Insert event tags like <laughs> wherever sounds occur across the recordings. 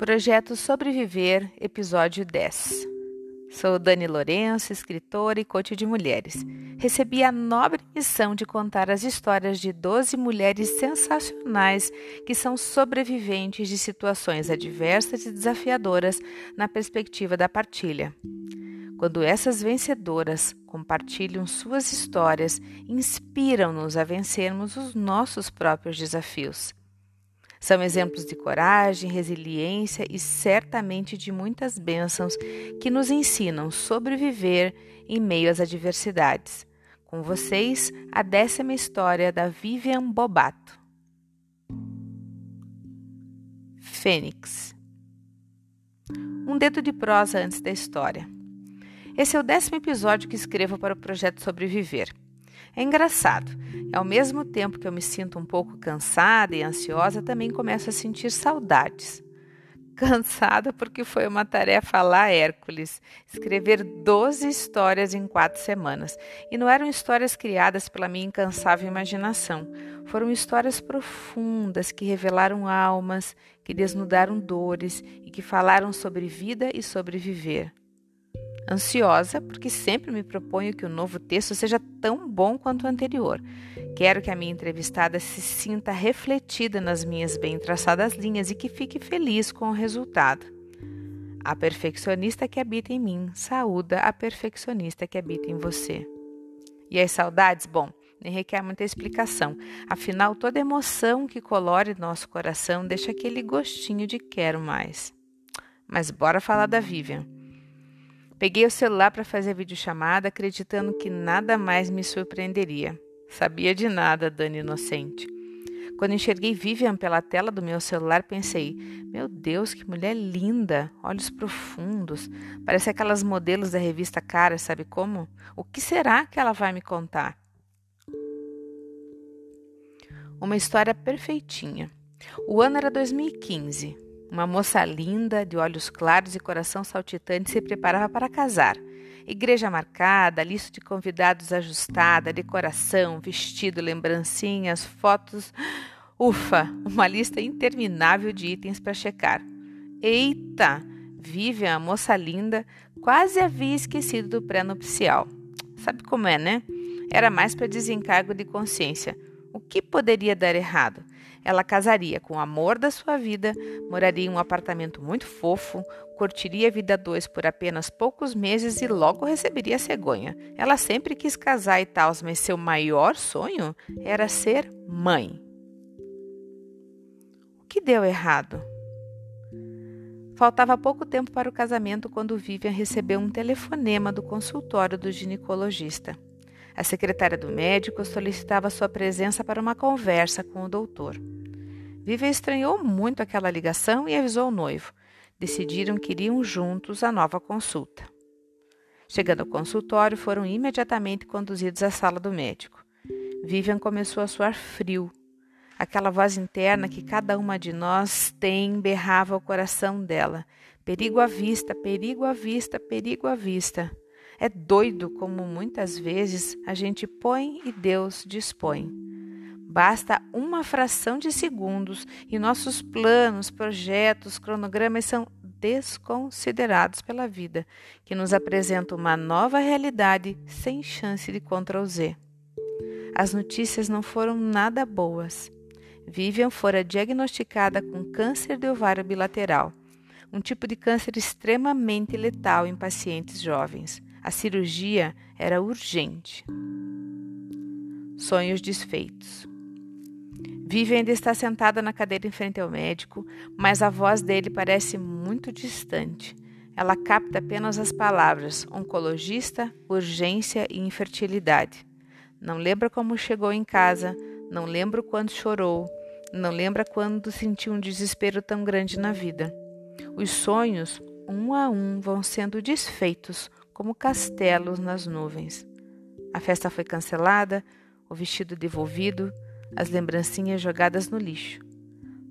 Projeto Sobreviver, episódio 10. Sou Dani Lourenço, escritora e coach de mulheres. Recebi a nobre missão de contar as histórias de 12 mulheres sensacionais que são sobreviventes de situações adversas e desafiadoras na perspectiva da partilha. Quando essas vencedoras compartilham suas histórias, inspiram-nos a vencermos os nossos próprios desafios. São exemplos de coragem, resiliência e certamente de muitas bênçãos que nos ensinam sobreviver em meio às adversidades. Com vocês, a décima história da Vivian Bobato. Fênix. Um dedo de prosa antes da história. Esse é o décimo episódio que escrevo para o projeto Sobreviver. É engraçado. Ao mesmo tempo que eu me sinto um pouco cansada e ansiosa, também começo a sentir saudades. <laughs> Cansada porque foi uma tarefa lá Hércules, escrever 12 histórias em quatro semanas. E não eram histórias criadas pela minha incansável imaginação. Foram histórias profundas que revelaram almas, que desnudaram dores e que falaram sobre vida e sobre viver ansiosa porque sempre me proponho que o novo texto seja tão bom quanto o anterior. Quero que a minha entrevistada se sinta refletida nas minhas bem traçadas linhas e que fique feliz com o resultado. A perfeccionista que habita em mim saúda a perfeccionista que habita em você. E as saudades? Bom, nem requer muita explicação. Afinal, toda emoção que colore nosso coração deixa aquele gostinho de quero mais. Mas bora falar da Vivian. Peguei o celular para fazer videochamada, acreditando que nada mais me surpreenderia. Sabia de nada, Dani inocente. Quando enxerguei Vivian pela tela do meu celular, pensei: meu Deus, que mulher linda! Olhos profundos. Parece aquelas modelos da revista Cara, sabe como? O que será que ela vai me contar? Uma história perfeitinha. O ano era 2015. Uma moça linda, de olhos claros e coração saltitante, se preparava para casar. Igreja marcada, lista de convidados ajustada, decoração, vestido, lembrancinhas, fotos. Ufa, uma lista interminável de itens para checar. Eita! Vivian, a moça linda, quase havia esquecido do pré-nupcial. Sabe como é, né? Era mais para desencargo de consciência. Que poderia dar errado? Ela casaria com o amor da sua vida, moraria em um apartamento muito fofo, curtiria a vida dois por apenas poucos meses e logo receberia a cegonha. Ela sempre quis casar e tal, mas seu maior sonho era ser mãe. O que deu errado? Faltava pouco tempo para o casamento quando Vivian recebeu um telefonema do consultório do ginecologista. A secretária do médico solicitava sua presença para uma conversa com o doutor. Vivian estranhou muito aquela ligação e avisou o noivo. Decidiram que iriam juntos à nova consulta. Chegando ao consultório, foram imediatamente conduzidos à sala do médico. Vivian começou a suar frio. Aquela voz interna que cada uma de nós tem berrava o coração dela. Perigo à vista, perigo à vista, perigo à vista. É doido como muitas vezes a gente põe e Deus dispõe. Basta uma fração de segundos e nossos planos, projetos, cronogramas são desconsiderados pela vida, que nos apresenta uma nova realidade sem chance de Ctrl Z. As notícias não foram nada boas. Vivian fora diagnosticada com câncer de ovário bilateral, um tipo de câncer extremamente letal em pacientes jovens. A cirurgia era urgente. Sonhos desfeitos. Vivian ainda está sentada na cadeira em frente ao médico, mas a voz dele parece muito distante. Ela capta apenas as palavras oncologista, urgência e infertilidade. Não lembra como chegou em casa, não lembra quando chorou, não lembra quando sentiu um desespero tão grande na vida. Os sonhos, um a um, vão sendo desfeitos como castelos nas nuvens. A festa foi cancelada, o vestido devolvido, as lembrancinhas jogadas no lixo.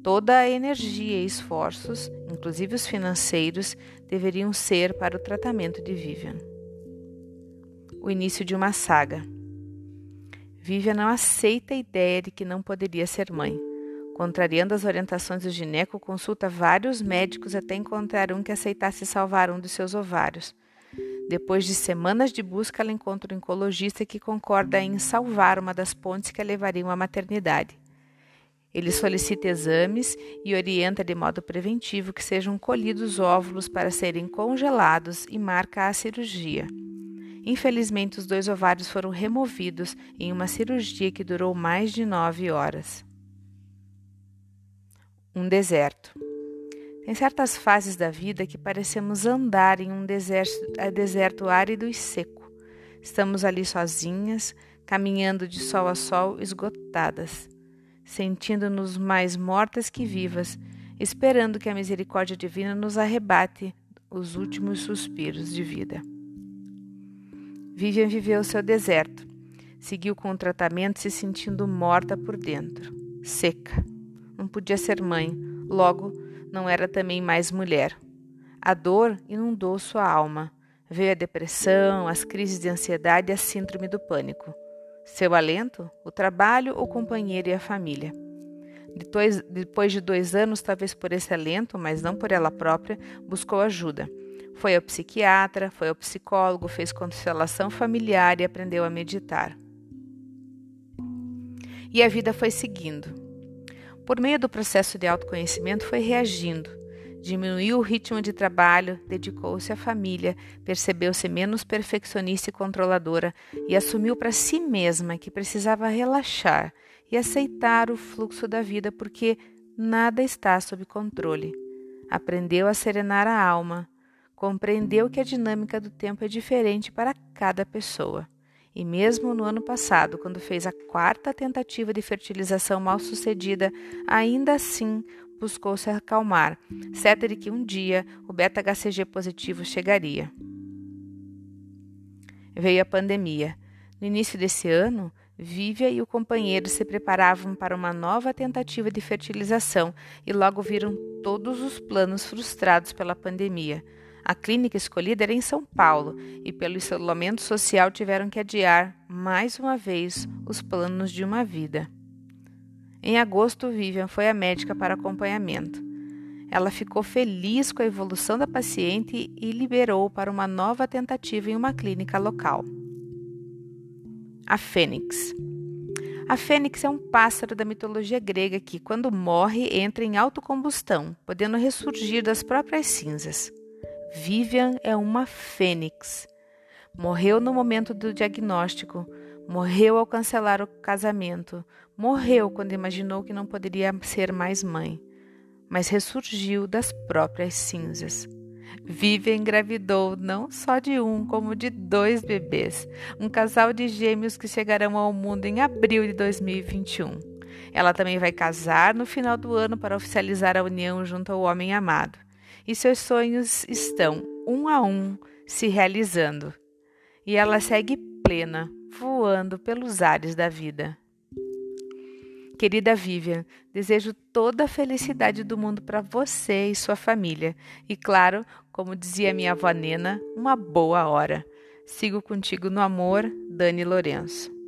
Toda a energia e esforços, inclusive os financeiros, deveriam ser para o tratamento de Vivian. O início de uma saga. Vivian não aceita a ideia de que não poderia ser mãe. Contrariando as orientações do gineco, consulta vários médicos até encontrar um que aceitasse salvar um dos seus ovários. Depois de semanas de busca, ela encontra um oncologista que concorda em salvar uma das pontes que a levariam à maternidade. Ele solicita exames e orienta de modo preventivo que sejam colhidos óvulos para serem congelados e marca a cirurgia. Infelizmente, os dois ovários foram removidos em uma cirurgia que durou mais de nove horas. Um deserto. Tem certas fases da vida que parecemos andar em um deserto, eh, deserto árido e seco. Estamos ali sozinhas, caminhando de sol a sol, esgotadas, sentindo-nos mais mortas que vivas, esperando que a misericórdia divina nos arrebate os últimos suspiros de vida. Vivian viveu seu deserto. Seguiu com o tratamento se sentindo morta por dentro, seca. Não podia ser mãe, logo não era também mais mulher. A dor inundou sua alma. Veio a depressão, as crises de ansiedade e a síndrome do pânico. Seu alento? O trabalho, o companheiro e a família. Depois, depois de dois anos, talvez por esse alento, mas não por ela própria, buscou ajuda. Foi ao psiquiatra, foi ao psicólogo, fez constelação familiar e aprendeu a meditar. E a vida foi seguindo. Por meio do processo de autoconhecimento, foi reagindo. Diminuiu o ritmo de trabalho, dedicou-se à família, percebeu-se menos perfeccionista e controladora e assumiu para si mesma que precisava relaxar e aceitar o fluxo da vida porque nada está sob controle. Aprendeu a serenar a alma, compreendeu que a dinâmica do tempo é diferente para cada pessoa. E mesmo no ano passado, quando fez a quarta tentativa de fertilização mal sucedida, ainda assim buscou se acalmar, certa de que um dia o beta-HCG positivo chegaria. Veio a pandemia. No início desse ano, Vívia e o companheiro se preparavam para uma nova tentativa de fertilização e logo viram todos os planos frustrados pela pandemia. A clínica escolhida era em São Paulo e, pelo isolamento social, tiveram que adiar mais uma vez os planos de uma vida. Em agosto, Vivian foi à médica para acompanhamento. Ela ficou feliz com a evolução da paciente e liberou para uma nova tentativa em uma clínica local. A Fênix. A fênix é um pássaro da mitologia grega que, quando morre, entra em autocombustão, podendo ressurgir das próprias cinzas. Vivian é uma fênix. Morreu no momento do diagnóstico, morreu ao cancelar o casamento, morreu quando imaginou que não poderia ser mais mãe, mas ressurgiu das próprias cinzas. Vivian engravidou não só de um, como de dois bebês, um casal de gêmeos que chegarão ao mundo em abril de 2021. Ela também vai casar no final do ano para oficializar a união junto ao homem amado e seus sonhos estão, um a um, se realizando. E ela segue plena, voando pelos ares da vida. Querida Vivian, desejo toda a felicidade do mundo para você e sua família. E claro, como dizia minha avó Nena, uma boa hora. Sigo contigo no amor, Dani Lourenço.